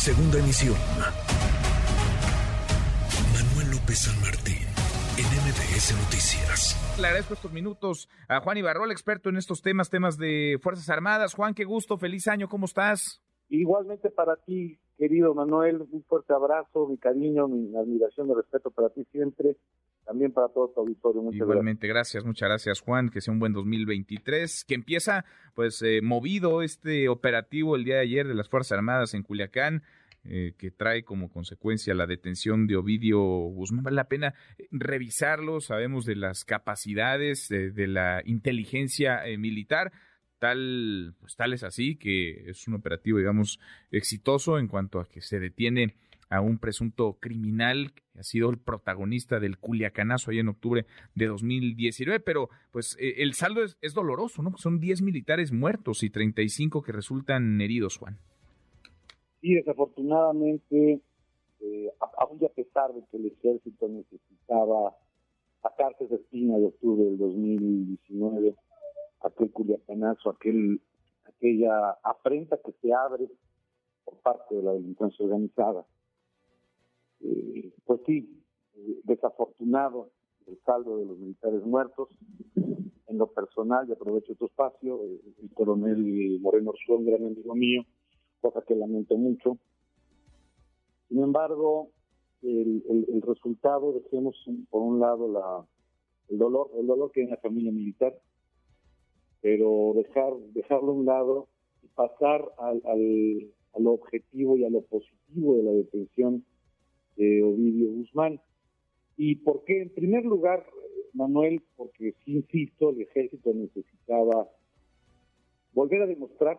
Segunda emisión. Manuel López San Martín, en MBS Noticias. Le agradezco estos minutos a Juan Ibarrol, experto en estos temas, temas de Fuerzas Armadas. Juan, qué gusto, feliz año, ¿cómo estás? Igualmente para ti, querido Manuel, un fuerte abrazo, mi cariño, mi admiración, mi respeto para ti siempre también para todo tu auditorio. Muchas Igualmente, gracias. muchas gracias Juan, que sea un buen 2023, que empieza pues eh, movido este operativo el día de ayer de las Fuerzas Armadas en Culiacán. Eh, que trae como consecuencia la detención de Ovidio Guzmán. Vale la pena eh, revisarlo, sabemos de las capacidades de, la inteligencia militar, tal, pues tal es así que es un operativo, digamos, exitoso en cuanto a que se detiene a un presunto criminal que ha sido el protagonista del culiacanazo ahí en octubre de 2019, pero pues eh, el saldo es, doloroso, ¿no? Son 10 militares muertos y 35 que resultan heridos, Juan. Sí, desafortunadamente, eh, aún a pesar de que el ejército necesitaba sacarse esa espina de octubre del 2019, aquel culiacanazo, aquel, aquella afrenta que se abre por parte de la delincuencia organizada, eh, pues sí, eh, desafortunado el saldo de los militares muertos. En lo personal, y aprovecho tu espacio, eh, el coronel Moreno Orzúa, gran amigo mío, cosa que lamento mucho. Sin embargo, el, el, resultado, dejemos por un lado la, el dolor, el dolor que hay en la familia militar, pero dejar, dejarlo a un lado y pasar al, al, al objetivo y a lo positivo de la detención de Ovidio Guzmán. ¿Y por qué? En primer lugar, Manuel, porque sí insisto, el ejército necesitaba volver a demostrar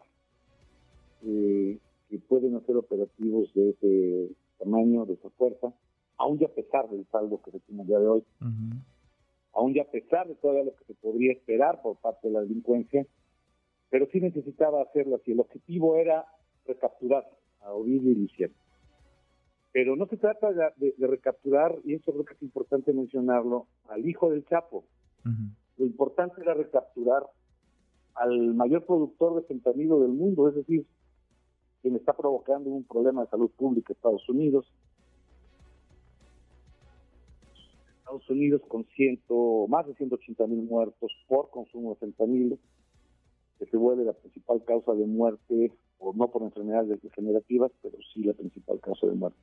eh, que pueden hacer operativos de ese tamaño, de esa fuerza, aún ya a pesar del saldo que se tiene el día de hoy, aún ya a pesar de todo lo que se podría esperar por parte de la delincuencia, pero sí necesitaba hacerlo así. El objetivo era recapturar a Ovidio y Luciano. Pero no se trata de, recapturar, y eso creo que es importante mencionarlo, al hijo del Chapo. Lo importante era recapturar al mayor productor de fentanilo del mundo, es decir, quien está provocando un problema de salud pública en Estados Unidos. Estados Unidos con ciento, más de 180 mil muertos por consumo de fentanilo, que se vuelve la principal causa de muerte, o no por enfermedades degenerativas, pero sí la principal causa de muerte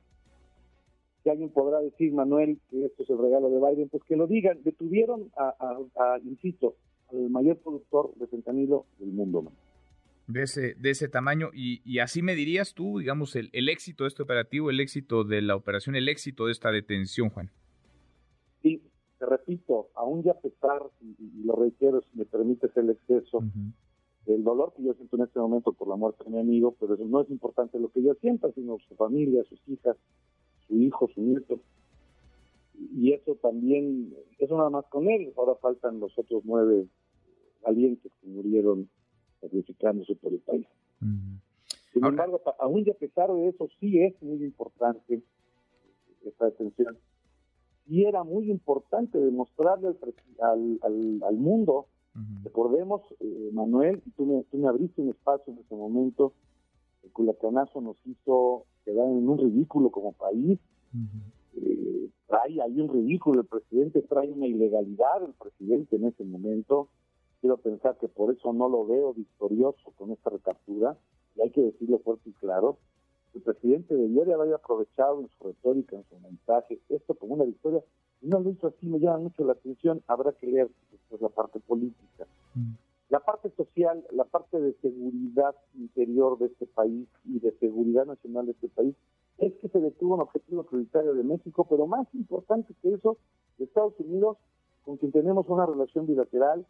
si alguien podrá decir, Manuel, que esto es el regalo de Biden, pues que lo digan. Detuvieron a, insisto, al mayor productor de fentanilo del mundo. De ese, de ese tamaño, y, y así me dirías tú, digamos, el éxito de este operativo, el éxito de la operación, el éxito de esta detención, Juan. Sí, te repito, aún ya a pesar, y, lo reitero si me permites el exceso, el dolor que yo siento en este momento por la muerte de mi amigo, pero eso no es importante lo que yo sienta, sino su familia, sus hijas, su hijo, su nieto. Y eso también, eso nada más con él, ahora faltan los otros nueve valientes que murieron sacrificándose por el país. Sin embargo, aún y a pesar de eso, sí es muy importante esta detención. Y era muy importante demostrarle al, al, al, mundo, recordemos, eh, Manuel, tú me, tú me abriste un espacio en ese momento, el culacanazo nos hizo quedar en un ridículo como país. Eh, trae ahí un ridículo el presidente, trae una ilegalidad el presidente en ese momento. Quiero pensar que por eso no lo veo victorioso con esta recaptura, y hay que decirlo fuerte y claro. El presidente debió de haber aprovechado en su retórica, en su mensaje, esto como una victoria, no lo hizo así, me llama mucho la atención, habrá que leer después la parte política. La parte social, la parte de seguridad interior de este país y de seguridad nacional de este país es que se detuvo un objetivo prioritario de México, pero más importante que eso, de Estados Unidos, con quien tenemos una relación bilateral,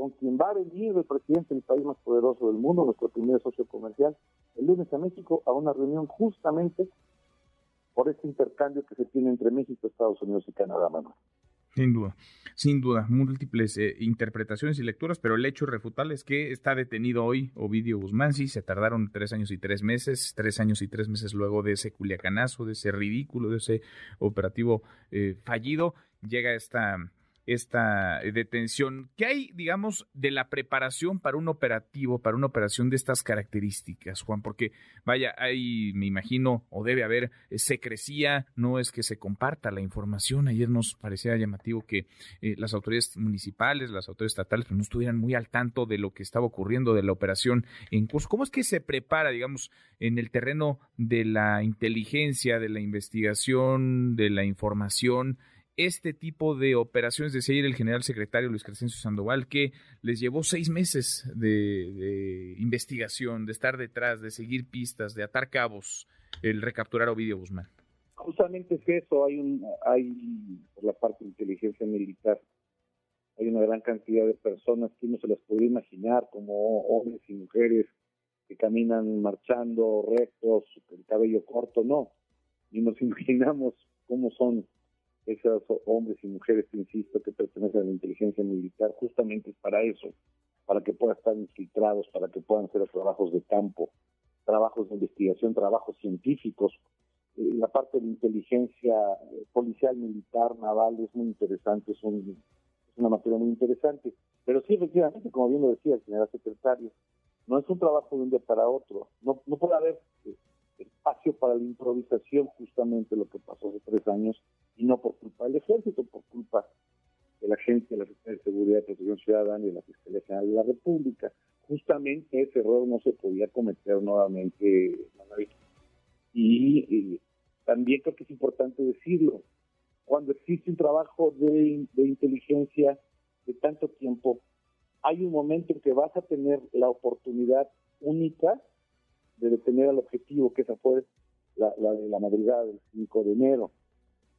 con quien va a venir el presidente del país más poderoso del mundo, nuestro primer socio comercial, el lunes a México a una reunión justamente por este intercambio que se tiene entre México, Estados Unidos y Canadá, Manuel. Sin duda, sin duda, múltiples eh, interpretaciones y lecturas, pero el hecho irrefutable es que está detenido hoy Ovidio Guzmán, sí, se tardaron tres años y tres meses, tres años y tres meses luego de ese culiacanazo, de ese ridículo, de ese operativo eh, fallido, llega esta esta eh, detención. ¿Qué hay, digamos, de la preparación para un operativo, para una operación de estas características, Juan? Porque, vaya, hay, me imagino, o debe haber eh, secrecía, no es que se comparta la información. Ayer nos parecía llamativo que eh, las autoridades municipales, las autoridades estatales, pues, no estuvieran muy al tanto de lo que estaba ocurriendo de la operación en curso. ¿Cómo es que se prepara, digamos, en el terreno de la inteligencia, de la investigación, de la información? Este tipo de operaciones, decía ayer el general secretario Luis Crescencio Sandoval, que les llevó seis meses de, investigación, de estar detrás, de seguir pistas, de atar cabos, el recapturar a Ovidio Guzmán. Justamente es eso, hay, un, hay por la parte de inteligencia militar, hay una gran cantidad de personas que no se las podría imaginar, como hombres y mujeres que caminan marchando rectos, el cabello corto, no, ni nos imaginamos cómo son esos hombres y mujeres, insisto, que pertenecen a la inteligencia militar, justamente es para eso, para que puedan estar infiltrados, para que puedan hacer trabajos de campo, trabajos de investigación, trabajos científicos. Eh, la parte de inteligencia eh, policial, militar, naval es muy interesante, es, es una materia muy interesante. Pero sí, efectivamente, como bien lo decía el general secretario, no es un trabajo de un día para otro. No, no puede haber eh, espacio para la improvisación, justamente lo que pasó hace tres años, y no por culpa del ejército, por culpa de la Agencia de la de Seguridad y Protección Ciudadana y de la Fiscalía General de la República. Justamente ese error no se podía cometer nuevamente, Y, y también creo que es importante decirlo, cuando existe un trabajo de, de inteligencia de tanto tiempo, hay un momento en que vas a tener la oportunidad única de detener al objetivo, que esa fue la, de la madrugada del 5 de enero.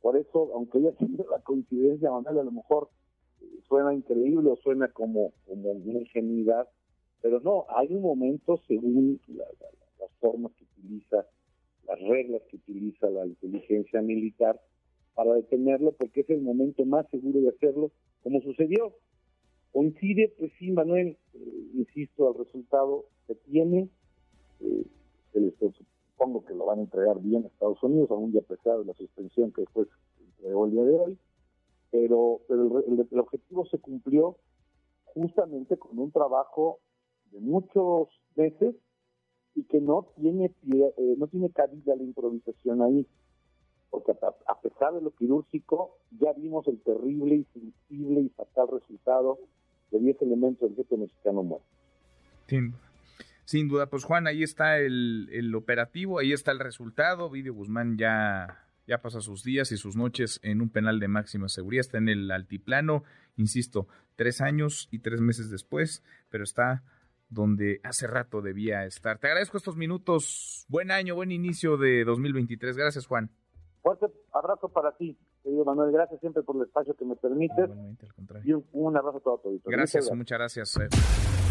Por eso, aunque haya sido la coincidencia, Manuel, a lo mejor eh, suena increíble o suena como, como una ingenuidad, pero no, hay un momento según las formas que utiliza, las reglas que utiliza la inteligencia militar para detenerlo, porque es el momento más seguro de hacerlo, como sucedió. Coincide, pues sí, Manuel, eh, insisto, el resultado se tiene, eh, supongo que lo van a entregar bien a Estados Unidos, aún ya a pesar de la suspensión que después entregó el día de hoy, pero, pero el, objetivo se cumplió justamente con un trabajo de muchos meses y que no tiene eh, no tiene cabida la improvisación ahí. Porque a, pesar de lo quirúrgico ya vimos el terrible y sensible y fatal resultado de 10 elementos del jefe mexicano muerto. Sin duda, pues Juan, ahí está el, operativo, ahí está el resultado. Vidio Guzmán ya, ya pasa sus días y sus noches en un penal de máxima seguridad, está en el altiplano, insisto, tres años y tres meses después, pero está donde hace rato debía estar. Te agradezco estos minutos. Buen año, buen inicio de 2023. Gracias, Juan. Fuerte abrazo para ti, querido Manuel. Gracias siempre por el espacio que me permites. Y un, abrazo a todo tu Gracias, muchas gracias. Eh.